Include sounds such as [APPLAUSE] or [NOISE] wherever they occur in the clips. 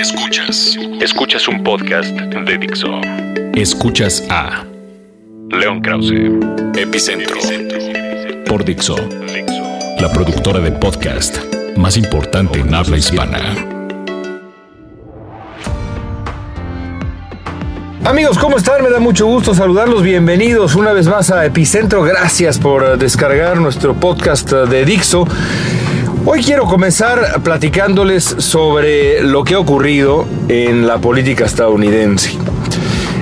Escuchas. Escuchas un podcast de Dixo. Escuchas a León Krause, Epicentro, por Dixo, la productora de podcast más importante en habla hispana. Amigos, ¿cómo están? Me da mucho gusto saludarlos. Bienvenidos una vez más a Epicentro. Gracias por descargar nuestro podcast de Dixo. Hoy quiero comenzar platicándoles sobre lo que ha ocurrido en la política estadounidense.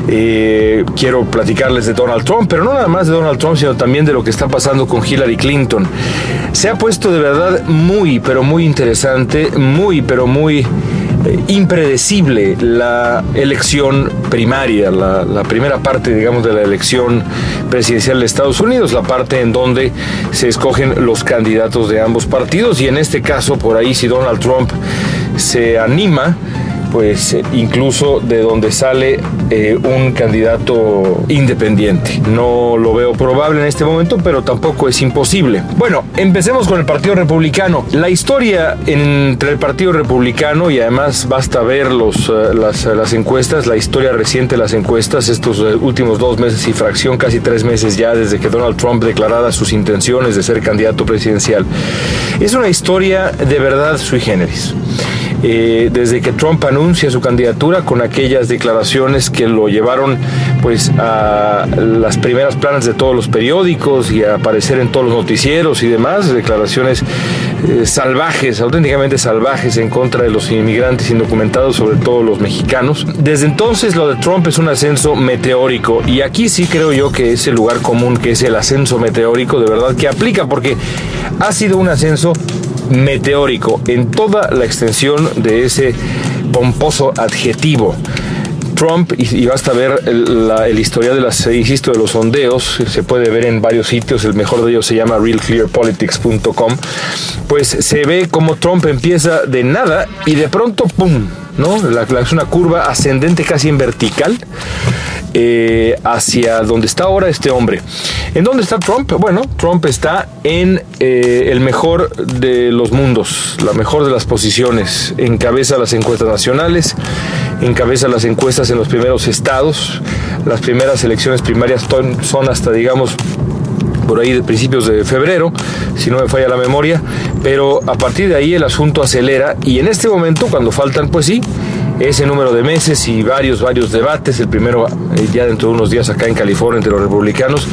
Eh, quiero platicarles de Donald Trump, pero no nada más de Donald Trump, sino también de lo que está pasando con Hillary Clinton. Se ha puesto de verdad muy, pero muy interesante, muy, pero muy eh, impredecible la elección primaria, la, la, primera parte, digamos, de la elección presidencial de Estados Unidos, la parte en donde se escogen los candidatos de ambos partidos. Y en este caso, por ahí, si Donald Trump se anima, pues eh, incluso de donde sale eh, un candidato independiente. No lo veo probable en este momento, pero tampoco es imposible. Bueno, empecemos con el Partido Republicano. La historia entre el Partido Republicano, y además basta ver los, eh, las, las, encuestas, la historia reciente de las encuestas, estos últimos dos meses y fracción, casi tres meses ya desde que Donald Trump declarara sus intenciones de ser candidato presidencial. Es una historia de verdad sui generis. Eh, desde que Trump anuncia su candidatura con aquellas declaraciones que lo llevaron pues a las primeras planas de todos los periódicos y a aparecer en todos los noticieros y demás, declaraciones eh, salvajes, auténticamente salvajes en contra de los inmigrantes indocumentados, sobre todo los mexicanos. Desde entonces lo de Trump es un ascenso meteórico y aquí sí creo yo que es el lugar común que es el ascenso meteórico de verdad que aplica porque ha sido un ascenso meteórico en toda la extensión de ese pomposo adjetivo. Trump, y, basta ver el, el, de las, de los sondeos, se puede ver en varios sitios, el mejor de ellos se llama realclearpolitics.com, pues se ve como Trump empieza de nada y de pronto, ¡pum!, ¿no? es una curva ascendente casi en vertical eh, hacia donde está ahora este hombre. ¿En dónde está Trump? Bueno, Trump está en eh, el mejor de los mundos, la mejor de las posiciones. Encabeza las encuestas nacionales, encabeza las encuestas en los primeros estados. Las primeras elecciones primarias son hasta, digamos, por ahí de principios de febrero, si no me falla la memoria, pero a partir de ahí el asunto acelera y en este momento, cuando faltan, pues sí, ese número de meses y varios, varios debates, el primero eh, ya dentro de unos días acá en California entre los republicanos,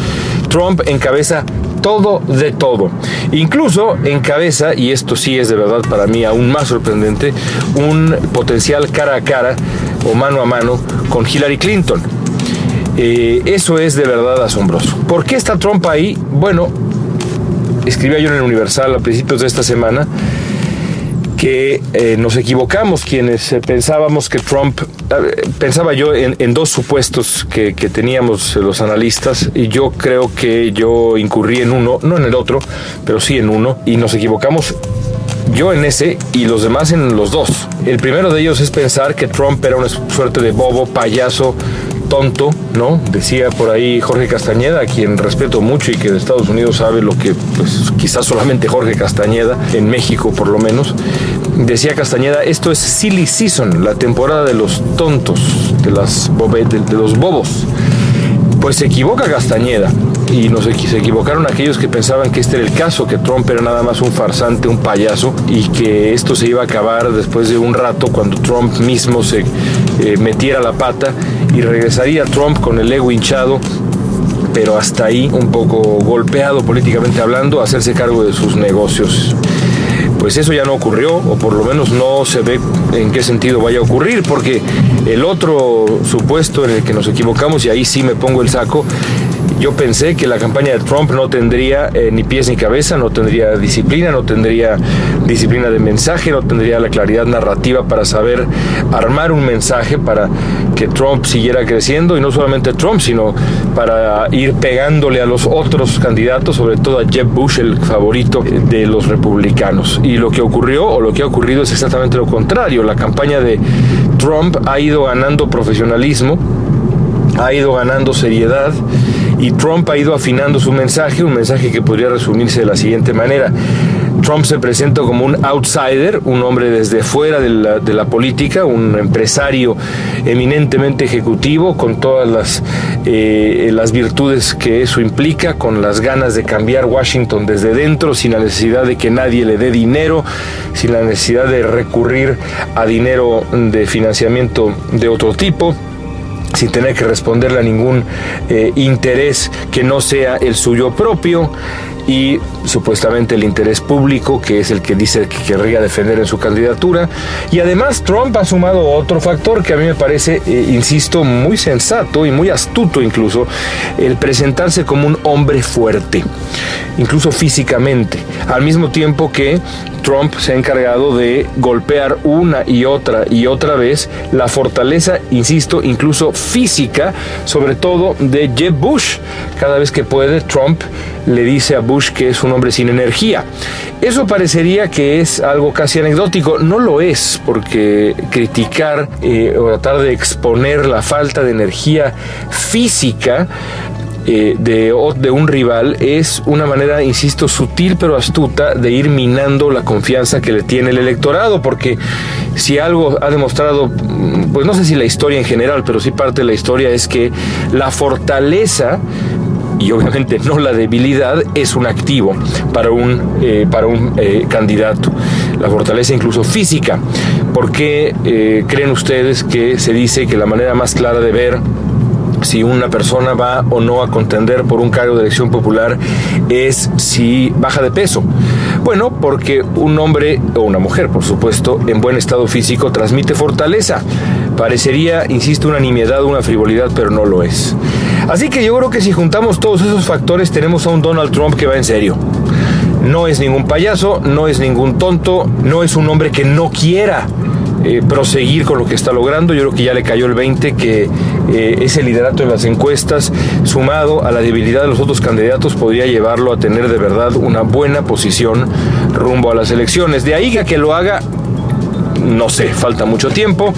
Trump encabeza todo de todo. Incluso encabeza, y esto sí es de verdad para mí aún más sorprendente, un potencial cara a cara o mano a mano con Hillary Clinton. Eh, eso es de verdad asombroso. ¿Por qué está Trump ahí? Bueno, escribía yo en el Universal a principios de esta semana que eh, nos equivocamos quienes eh, pensábamos que Trump, pensaba yo en, dos supuestos que, que, teníamos los analistas y yo creo que yo incurrí en uno, no en el otro, pero sí en uno y nos equivocamos yo en ese y los demás en los dos. El primero de ellos es pensar que Trump era una suerte de bobo, payaso, tonto, ¿no? Decía por ahí Jorge Castañeda, a quien respeto mucho y que de Estados Unidos sabe lo que pues, quizás solamente Jorge Castañeda, en México por lo menos. Decía Castañeda, esto es silly season, la temporada de los tontos, de, las de los bobos. Pues se equivoca Castañeda y nos se equivocaron aquellos que pensaban que este era el caso, que Trump era nada más un farsante, un payaso y que esto se iba a acabar después de un rato cuando Trump mismo se eh, metiera la pata y regresaría Trump con el ego hinchado pero hasta ahí un poco golpeado políticamente hablando, a hacerse cargo de sus negocios. Pues eso ya no ocurrió, o por lo menos no se ve en qué sentido vaya a ocurrir, porque el otro supuesto en el que nos equivocamos, y ahí sí me pongo el saco, yo pensé que la campaña de Trump no tendría eh, ni pies ni cabeza, no tendría disciplina, no tendría disciplina de mensaje, no tendría la claridad narrativa para saber armar un mensaje para que Trump siguiera creciendo y no solamente Trump, sino para ir pegándole a los otros candidatos, sobre todo a Jeb Bush, el favorito de los republicanos. Y lo que ocurrió o lo que ha ocurrido es exactamente lo contrario. La campaña de Trump ha ido ganando profesionalismo, ha ido ganando seriedad y Trump ha ido afinando su mensaje, un mensaje que podría resumirse de la siguiente manera. Trump se presenta como un outsider, un hombre desde fuera de la, de la política, un empresario eminentemente ejecutivo, con todas las, eh, las virtudes que eso implica, con las ganas de cambiar Washington desde dentro, sin la necesidad de que nadie le dé dinero, sin la necesidad de recurrir a dinero de financiamiento de otro tipo sin tener que responderle a ningún eh, interés que no sea el suyo propio y supuestamente el interés público, que es el que dice que querría defender en su candidatura. Y además Trump ha sumado otro factor que a mí me parece, eh, insisto, muy sensato y muy astuto incluso, el presentarse como un hombre fuerte, incluso físicamente, al mismo tiempo que Trump se ha encargado de golpear una y otra y otra vez la fortaleza, insisto, incluso física, sobre todo de Jeb Bush. Cada vez que puede, Trump le dice a Bush que es un hombre sin energía. Eso parecería que es algo casi anecdótico. No lo es, porque criticar eh, o tratar de exponer la falta de energía física eh, de, de, un rival es una manera, insisto, sutil pero astuta de ir minando la confianza que le tiene el electorado, porque si algo ha demostrado, mm, pues no sé si la historia en general, pero sí parte de la historia es que la fortaleza y obviamente no la debilidad es un activo para un, eh, para un eh, candidato. La fortaleza incluso física. ¿Por qué creen ustedes que se dice que la manera más clara de ver si una persona va o no a contender por un cargo de elección popular es si baja de peso. Bueno, porque un hombre o una mujer, por supuesto, en buen estado físico transmite fortaleza. Parecería, insisto, una nimiedad, una frivolidad, pero no lo es. Así que yo creo que si juntamos todos esos factores tenemos a un Donald Trump que va en serio. No es ningún payaso, no es ningún tonto, no es un hombre que no quiera eh, proseguir con lo que está logrando. Yo creo que ya le cayó el 20 que eh, ese liderato en las encuestas, sumado a la debilidad de los otros candidatos, podría llevarlo a tener de verdad una buena posición rumbo a las elecciones. De ahí a que lo haga, no sé, falta mucho tiempo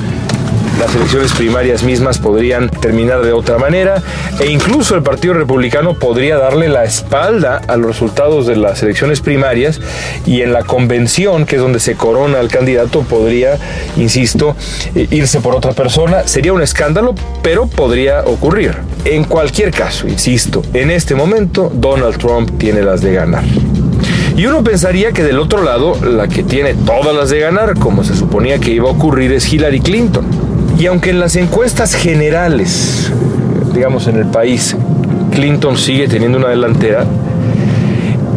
las elecciones primarias mismas podrían terminar de otra manera e incluso el Partido Republicano podría darle la espalda a los resultados de las elecciones primarias y en la convención, que es donde se corona al candidato, podría, insisto, irse por otra persona. Sería un escándalo, pero podría ocurrir. En cualquier caso, insisto, en este momento Donald Trump tiene las de ganar. Y uno pensaría que del otro lado, la que tiene todas las de ganar, como se suponía que iba a ocurrir, es Hillary Clinton. Y aunque en las encuestas generales, digamos en el país, Clinton sigue teniendo una delantera,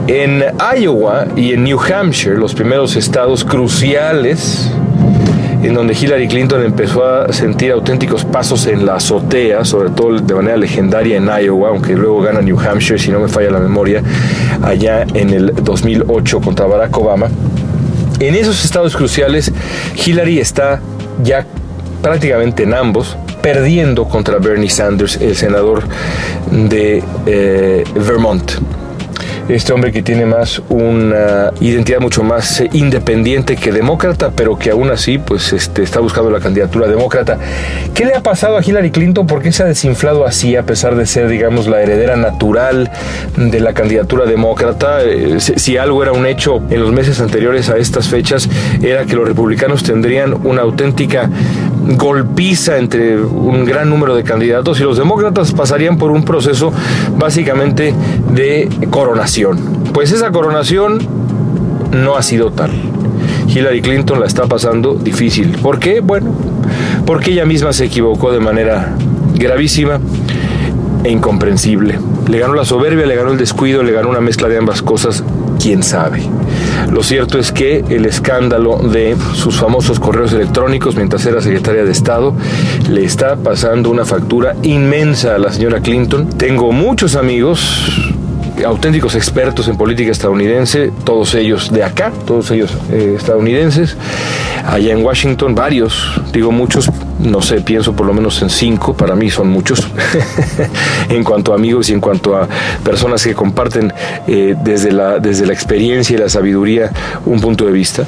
en Iowa y en New Hampshire, los primeros estados cruciales, en donde Hillary Clinton empezó a sentir auténticos pasos en la azotea, sobre todo de manera legendaria en Iowa, aunque luego gana New Hampshire, si no me falla la memoria, allá en el 2008 contra Barack Obama. En esos estados cruciales, Hillary está ya prácticamente en ambos, perdiendo contra Bernie Sanders, el senador de eh, Vermont este hombre que tiene más una identidad mucho más eh, independiente que demócrata, pero que aún así pues este, está buscando la candidatura demócrata. ¿Qué le ha pasado a Hillary Clinton? ¿Por qué se ha desinflado así a pesar de ser, digamos, la heredera natural de la candidatura demócrata? Eh, si algo era un hecho en los meses anteriores a estas fechas, era que los republicanos tendrían una auténtica golpiza entre un gran número de candidatos y los demócratas pasarían por un proceso básicamente de coronación. Pues esa coronación no ha sido tal. Hillary Clinton la está pasando difícil. ¿Por qué? Bueno, porque ella misma se equivocó de manera gravísima e incomprensible. Le ganó la soberbia, le ganó el descuido, le ganó una mezcla de ambas cosas, quién sabe. Lo cierto es que el escándalo de sus famosos correos electrónicos mientras era secretaria de Estado le está pasando una factura inmensa a la señora Clinton. Tengo muchos amigos auténticos expertos en política estadounidense, todos ellos de acá, todos ellos eh, estadounidenses, allá en Washington, varios, digo muchos, no sé, pienso por lo menos en cinco, para mí son muchos, [LAUGHS] en cuanto a amigos y en cuanto a personas que comparten eh, desde, la, desde la experiencia y la sabiduría un punto de vista.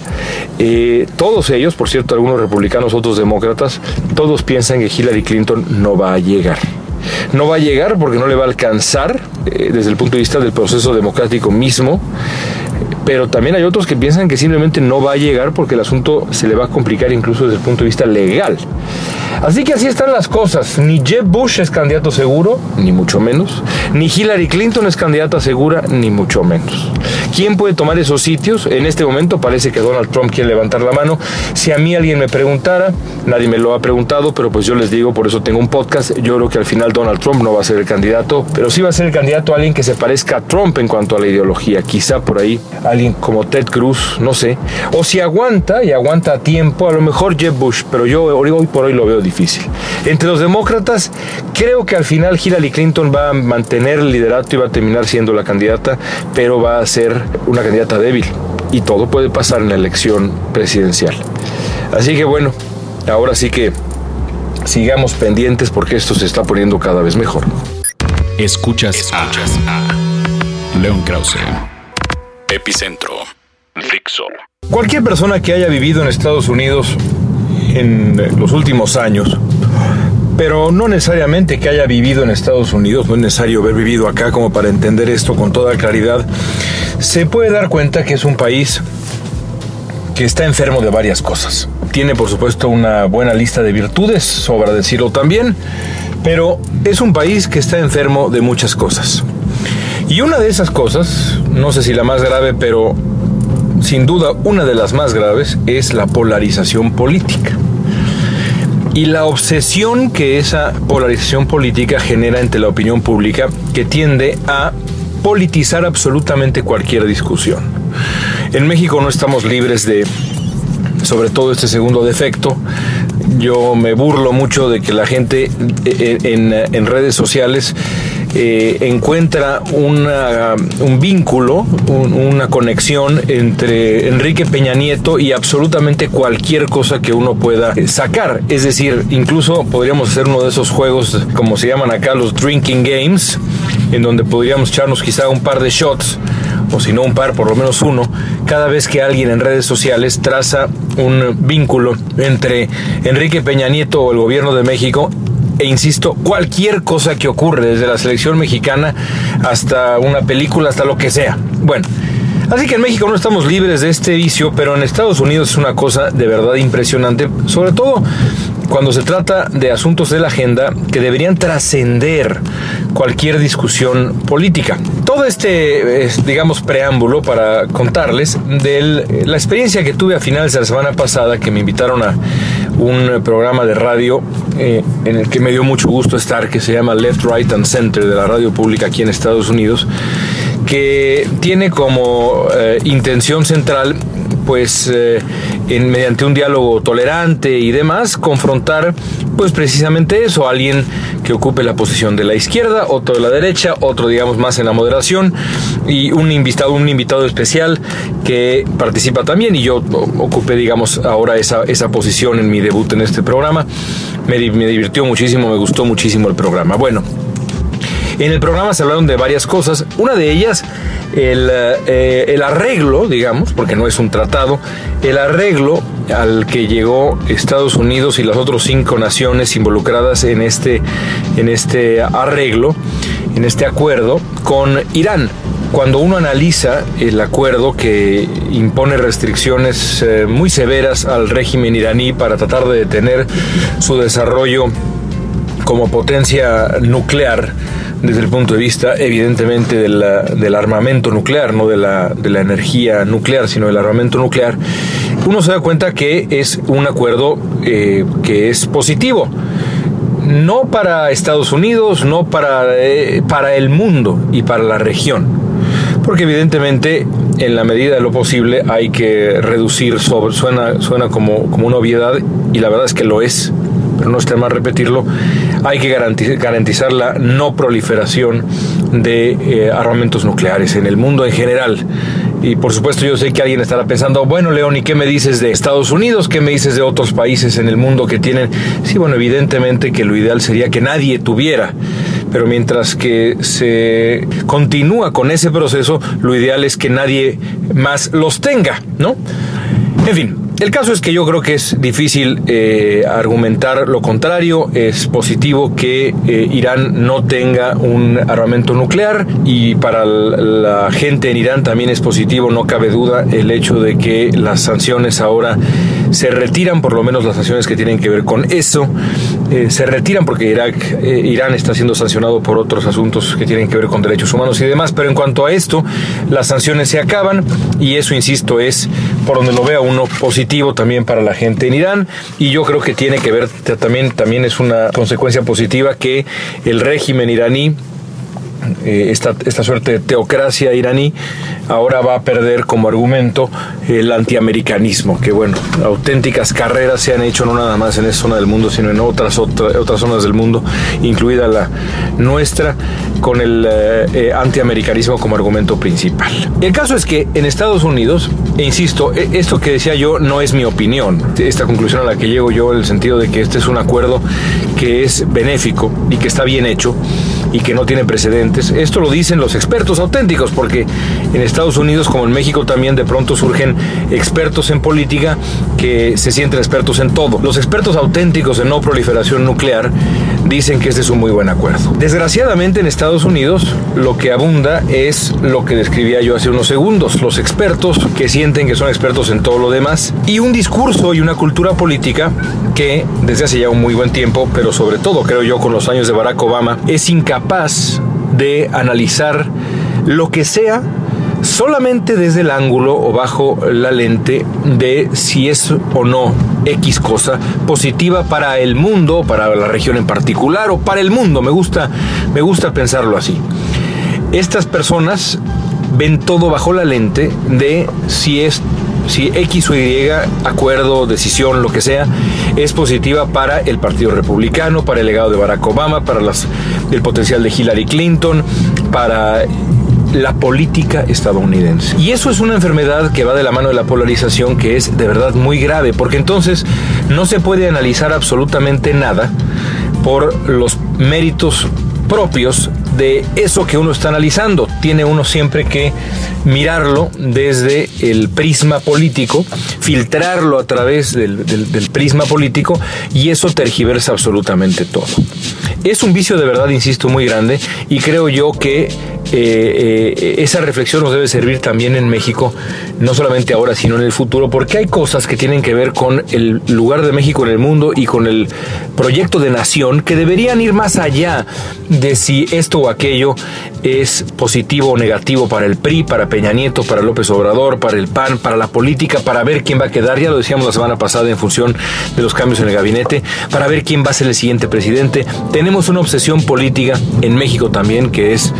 Eh, todos ellos, por cierto, algunos republicanos, otros demócratas, todos piensan que Hillary Clinton no va a llegar. No va a llegar porque no le va a alcanzar eh, desde el punto de vista del proceso democrático mismo pero también hay otros que piensan que simplemente no va a llegar porque el asunto se le va a complicar incluso desde el punto de vista legal. Así que así están las cosas. Ni Jeb Bush es candidato seguro, ni mucho menos. Ni Hillary Clinton es candidata segura, ni mucho menos. ¿Quién puede tomar esos sitios? En este momento parece que Donald Trump quiere levantar la mano. Si a mí alguien me preguntara, nadie me lo ha preguntado, pero pues yo les digo, por eso tengo un podcast. Yo creo que al final Donald Trump no va a ser el candidato, pero sí va a ser el candidato a alguien que se parezca a Trump en cuanto a la ideología. Quizá por ahí alguien como Ted Cruz, no sé. O si aguanta y aguanta a tiempo, a lo mejor Jeb Bush, pero yo hoy por hoy lo veo difícil. Entre los demócratas, creo que al final Hillary Clinton va a mantener el liderato y va a terminar siendo la candidata, pero va a ser una candidata débil. Y todo puede pasar en la elección presidencial. Así que bueno, ahora sí que sigamos pendientes porque esto se está poniendo cada vez mejor. Escuchas, a, León Krause, Epicentro, Dixo. Cualquier persona que haya vivido en Estados Unidos en los últimos años, pero no necesariamente que haya vivido en Estados Unidos, no es necesario haber vivido acá como para entender esto con toda claridad, se puede dar cuenta que es un país que está enfermo de varias cosas. Tiene por supuesto una buena lista de virtudes, sobra decirlo también, pero es un país que está enfermo de muchas cosas. Y una de esas cosas, no sé si la más grave, pero sin duda una de las más graves, es la polarización política. Y la obsesión que esa polarización política genera entre la opinión pública que tiende a politizar absolutamente cualquier discusión. En México no estamos libres de, sobre todo este segundo defecto, yo me burlo mucho de que la gente eh, en, redes sociales eh, encuentra un vínculo, una conexión entre Enrique Peña Nieto y absolutamente cualquier cosa que uno pueda sacar. Es decir, incluso podríamos hacer uno de esos juegos, como se llaman acá, los drinking games, en donde podríamos echarnos quizá un par de shots o si no un par, por lo menos uno, cada vez que alguien en redes sociales traza un vínculo entre Enrique Peña Nieto o el gobierno de México e insisto, cualquier cosa que ocurre, desde la selección mexicana hasta una película, hasta lo que sea. Bueno, así que en México no estamos libres de este vicio, pero en Estados Unidos es una cosa de verdad impresionante, sobre todo cuando se trata de asuntos de la agenda que deberían trascender cualquier discusión política. Todo este, digamos, preámbulo para contarles de la experiencia que tuve a finales de la semana pasada que me invitaron a un programa de radio eh, en el que me dio mucho gusto estar, que se llama Left, Right and Center de la radio pública aquí en Estados Unidos, que tiene como eh, intención central pues eh, en, mediante un diálogo tolerante y demás, confrontar pues precisamente eso, alguien que ocupe la posición de la izquierda, otro de la derecha, otro digamos más en la moderación y un invitado, un invitado especial que participa también y yo ocupé digamos ahora esa, esa posición en mi debut en este programa. Me, me divirtió muchísimo, me gustó muchísimo el programa. Bueno, en el programa se hablaron de varias cosas. Una de ellas, el, eh, el, arreglo, digamos, porque no es un tratado, el arreglo al que llegó Estados Unidos y las otras cinco naciones involucradas en este, en este arreglo, en este acuerdo con Irán. Cuando uno analiza el acuerdo que impone restricciones eh, muy severas al régimen iraní para tratar de detener su desarrollo como potencia nuclear, desde el punto de vista, evidentemente, del armamento nuclear, no de la, de la energía nuclear, sino del armamento nuclear, uno se da cuenta que es un acuerdo eh, que es positivo. No para Estados Unidos, no para, eh, para el mundo y para la región. Porque evidentemente, en la medida de lo posible, hay que reducir, sobre, suena, suena como, como una obviedad, y la verdad es que lo es, pero no está mal repetirlo, hay que garantizar la no proliferación de eh, armamentos nucleares en el mundo en general. Y por supuesto yo sé que alguien estará pensando, bueno León, ¿y qué me dices de Estados Unidos? ¿Qué me dices de otros países en el mundo que tienen? Sí, bueno, evidentemente que lo ideal sería que nadie tuviera. Pero mientras que se continúa con ese proceso, lo ideal es que nadie más los tenga, ¿no? En fin, El caso es que yo creo que es difícil eh, argumentar lo contrario. Es positivo que eh, Irán no tenga un armamento nuclear y para la gente en Irán también es positivo, no cabe duda, el hecho de que las sanciones ahora se retiran, por lo menos las sanciones que tienen que ver con eso, eh, se retiran porque Irak, Irán está siendo sancionado por otros asuntos que tienen que ver con derechos humanos y demás, pero en cuanto a esto, las sanciones se acaban y eso, insisto, es por donde lo vea uno positivo también para la gente en Irán. Y yo creo que tiene que ver también, también es una consecuencia positiva que el régimen iraní eh, esta, esta, suerte de teocracia iraní ahora va a perder como argumento el antiamericanismo, que bueno, auténticas carreras se han hecho no nada más en esa zona del mundo, sino en otras, otras zonas del mundo, incluida la nuestra, con el eh, eh, antiamericanismo como argumento principal. El caso es que en Estados Unidos, e insisto, e, esto que decía yo no es mi opinión, esta conclusión a la que llego yo en el sentido de que este es un acuerdo que es benéfico y que está bien hecho y que no tiene precedentes. Esto lo dicen los expertos auténticos, porque en Estados Unidos como en México también de pronto surgen expertos en política que se sienten expertos en todo. Los expertos auténticos en no proliferación nuclear dicen que este es un muy buen acuerdo. Desgraciadamente en Estados Unidos lo que abunda es lo que describía yo hace unos segundos, los expertos que sienten que son expertos en todo lo demás y un discurso y una cultura política que desde hace ya un muy buen tiempo, pero sobre todo creo yo con los años de Barack Obama, es incapaz de analizar lo que sea solamente desde el ángulo o bajo la lente de si es o no X cosa positiva para el mundo, para la región en particular o para el mundo. Me gusta, me gusta pensarlo así. Estas personas ven todo bajo la lente de si es si X o Y acuerdo, decisión, lo que sea, es positiva para el Partido Republicano, para el legado de Barack Obama, para las, el potencial de Hillary Clinton, para la política estadounidense. Y eso es una enfermedad que va de la mano de la polarización que es de verdad muy grave, porque entonces no se puede analizar absolutamente nada por los méritos propios de eso que uno está analizando. Tiene uno siempre que mirarlo desde el prisma político, filtrarlo a través del, prisma político y eso tergiversa absolutamente todo. Es un vicio de verdad, insisto, muy grande y creo yo que eh, eh, esa reflexión nos debe servir también en México, no solamente ahora, sino en el futuro, porque hay cosas que tienen que ver con el lugar de México en el mundo y con el proyecto de nación que deberían ir más allá de si esto o aquello es positivo o negativo para el PRI, para Peña Nieto, para López Obrador, para el PAN, para la política, para ver quién va a quedar, ya lo decíamos la semana pasada en función de los cambios en el gabinete, para ver quién va a ser el siguiente presidente. Tenemos una obsesión política en México también que es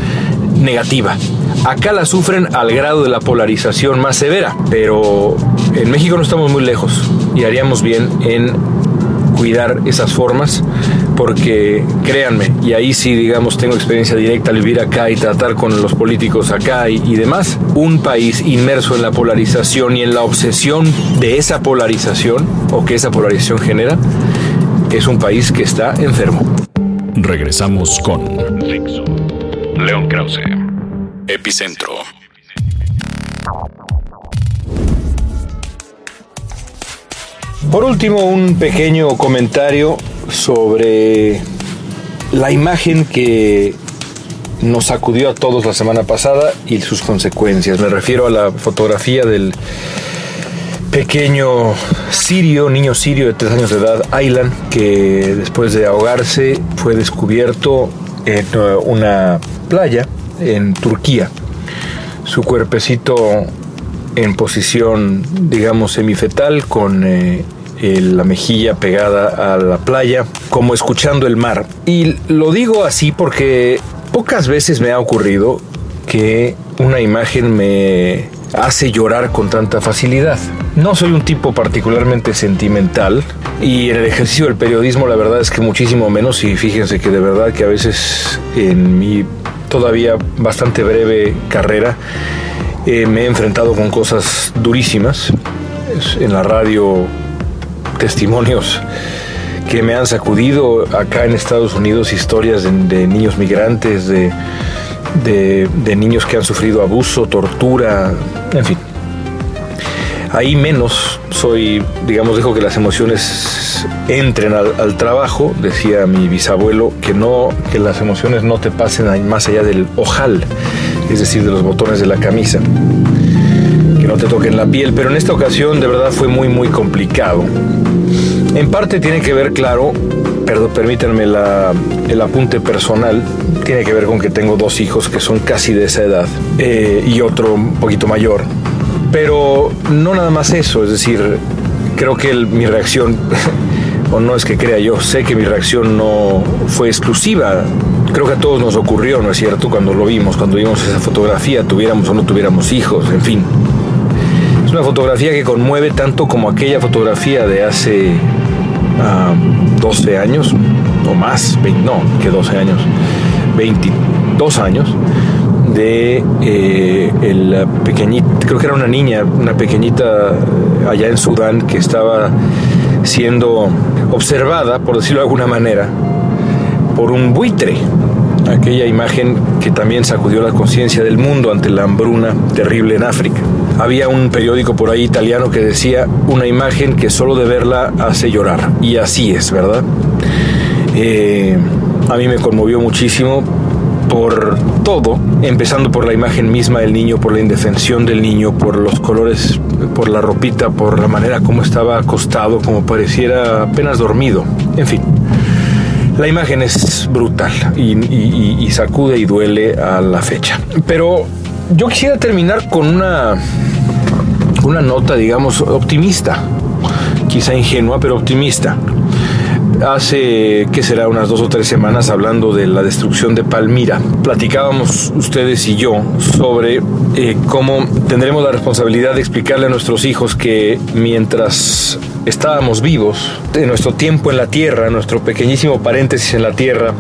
negativa. Acá la sufren al grado de la polarización más severa, pero en México no estamos muy lejos y haríamos bien en cuidar esas formas porque créanme, y ahí sí digamos tengo experiencia directa al vivir acá y tratar con los políticos acá y, y, demás, un país inmerso en la polarización y en la obsesión de esa polarización o que esa polarización genera, es un país que está enfermo. Regresamos con León Krause, Epicentro. Por último, un pequeño comentario sobre la imagen que nos sacudió a todos la semana pasada y sus consecuencias. Me refiero a la fotografía del pequeño sirio, niño sirio de tres años de edad, Aylan, que después de ahogarse fue descubierto en uh, una playa en Turquía. Su cuerpecito en posición, digamos, semifetal, con eh, la mejilla pegada a la playa, como escuchando el mar. Y lo digo así porque pocas veces me ha ocurrido que una imagen me hace llorar con tanta facilidad. No soy un tipo particularmente sentimental y en el ejercicio del periodismo la verdad es que muchísimo menos y fíjense que de verdad que a veces en mi todavía bastante breve carrera eh, me he enfrentado con cosas durísimas. En la radio testimonios que me han sacudido acá en Estados Unidos, historias de, niños migrantes, de, de niños que han sufrido abuso, tortura, en fin. Ahí menos soy, digamos, dejo que las emociones entren al, trabajo. Decía mi bisabuelo que no, que las emociones no te pasen más allá del ojal, es decir, de los botones de la camisa. Que no te toquen la piel, pero en esta ocasión de verdad fue muy, muy complicado. En parte tiene que ver, claro, perdón, permítanme el apunte personal, tiene que ver con que tengo dos hijos que son casi de esa edad eh, y otro un poquito mayor. Pero no nada más eso, es decir, creo que mi reacción, [LAUGHS] o no es que crea yo, sé que mi reacción no fue exclusiva. Creo que a todos nos ocurrió, ¿no es cierto? Cuando lo vimos, cuando vimos esa fotografía, tuviéramos o no tuviéramos hijos, en fin. Es una fotografía que conmueve tanto como aquella fotografía de hace 12 ah, años o más, no, que 12 años, 22 años de eh, el pequeñito, creo que era una niña, una pequeñita eh, allá en Sudán que estaba siendo observada, por decirlo de alguna manera, por un buitre. Aquella imagen que también sacudió la conciencia del mundo ante la hambruna terrible en África. Había un periódico por ahí italiano que decía una imagen que solo de verla hace llorar. Y así es, ¿verdad? Eh, a mí me conmovió muchísimo por todo, empezando por la imagen misma del niño, por la indefensión del niño, por los colores, por la ropita, por la manera como estaba acostado, como pareciera apenas dormido, en fin. La imagen es brutal y, sacude y duele a la fecha. Pero yo quisiera terminar con una, una nota, digamos, optimista, quizá ingenua, pero optimista hace, ¿qué será? Unas dos o tres semanas hablando de la destrucción de Palmira. Platicábamos ustedes y yo sobre eh, cómo tendremos la responsabilidad de explicarle a nuestros hijos que mientras estábamos vivos, en nuestro tiempo en la tierra, nuestro pequeñísimo paréntesis en la tierra,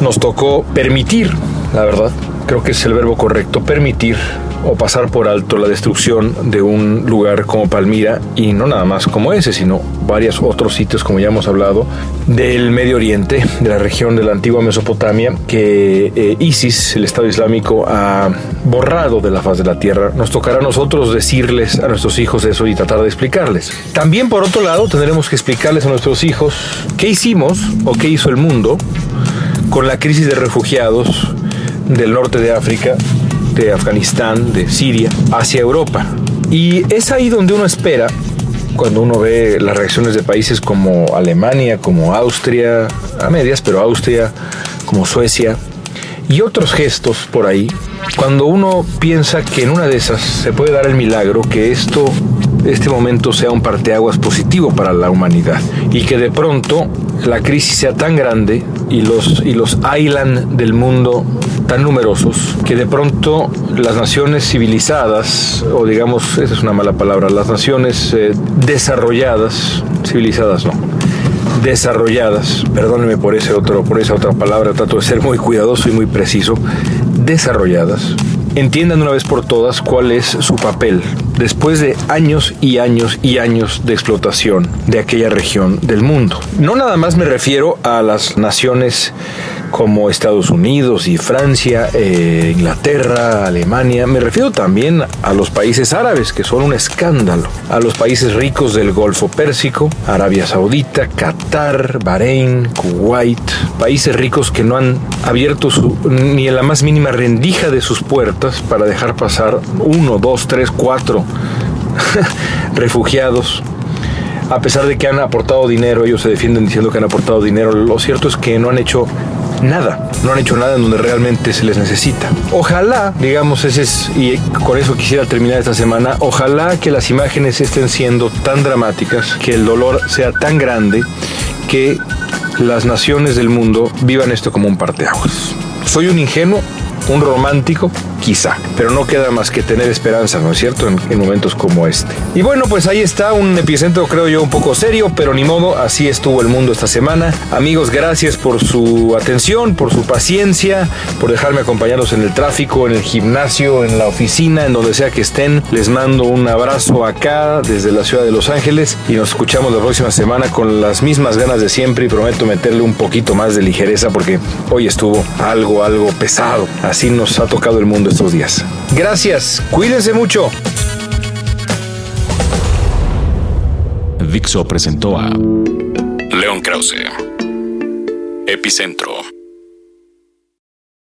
nos tocó permitir, la verdad, creo que es el verbo correcto, permitir o pasar por alto la destrucción de un lugar como Palmira y no nada más como ese, sino varios otros sitios, como ya hemos hablado, del Medio Oriente, de la región de la antigua Mesopotamia, que eh, ISIS, el Estado Islámico, ha borrado de la faz de la tierra. Nos tocará a nosotros decirles a nuestros hijos eso y tratar de explicarles. También, por otro lado, tendremos que explicarles a nuestros hijos qué hicimos o qué hizo el mundo con la crisis de refugiados del norte de África de Afganistán, de Siria, hacia Europa. Y es ahí donde uno espera, cuando uno ve las reacciones de países como Alemania, como Austria, a medias, pero Austria, como Suecia, y otros gestos por ahí, cuando uno piensa que en una de esas se puede dar el milagro que esto este momento sea un parteaguas positivo para la humanidad y que de pronto la crisis sea tan grande y los, y los island del mundo tan numerosos que de pronto las naciones civilizadas, o digamos, esa es una mala palabra, las naciones eh, desarrolladas, civilizadas no, desarrolladas, perdónenme por, ese otro, por esa otra palabra, trato de ser muy cuidadoso y muy preciso, desarrolladas, entiendan una vez por todas cuál es su papel después de años y años y años de explotación de aquella región del mundo. No nada más me refiero a las naciones como Estados Unidos y Francia, eh, Inglaterra, Alemania. Me refiero también a los países árabes, que son un escándalo. A los países ricos del Golfo Pérsico, Arabia Saudita, Qatar, Bahrein, Kuwait. Países ricos que no han abierto ni en la más mínima rendija de sus puertas para dejar pasar uno, dos, tres, cuatro [LAUGHS] refugiados a pesar de que han aportado dinero, ellos se defienden diciendo que han aportado dinero, lo cierto es que no han hecho nada, no han hecho nada en donde realmente se les necesita. Ojalá, digamos, ese es, y con eso quisiera terminar esta semana, ojalá que las imágenes estén siendo tan dramáticas, que el dolor sea tan grande, que las naciones del mundo vivan esto como un parteaguas. Soy un ingenuo, un romántico, quizá, pero no queda más que tener esperanza, ¿no es cierto?, en, momentos como este. Y bueno, pues ahí está un epicentro, creo yo, un poco serio, pero ni modo, así estuvo el mundo esta semana. Amigos, gracias por su atención, por su paciencia, por dejarme acompañarlos en el tráfico, en el gimnasio, en la oficina, en donde sea que estén. Les mando un abrazo acá desde la ciudad de Los Ángeles y nos escuchamos la próxima semana con las mismas ganas de siempre y prometo meterle un poquito más de ligereza porque hoy estuvo algo, algo pesado. Así nos ha tocado el mundo estos días. Gracias, cuídense mucho. Dixo presentó a León Krause, Epicentro.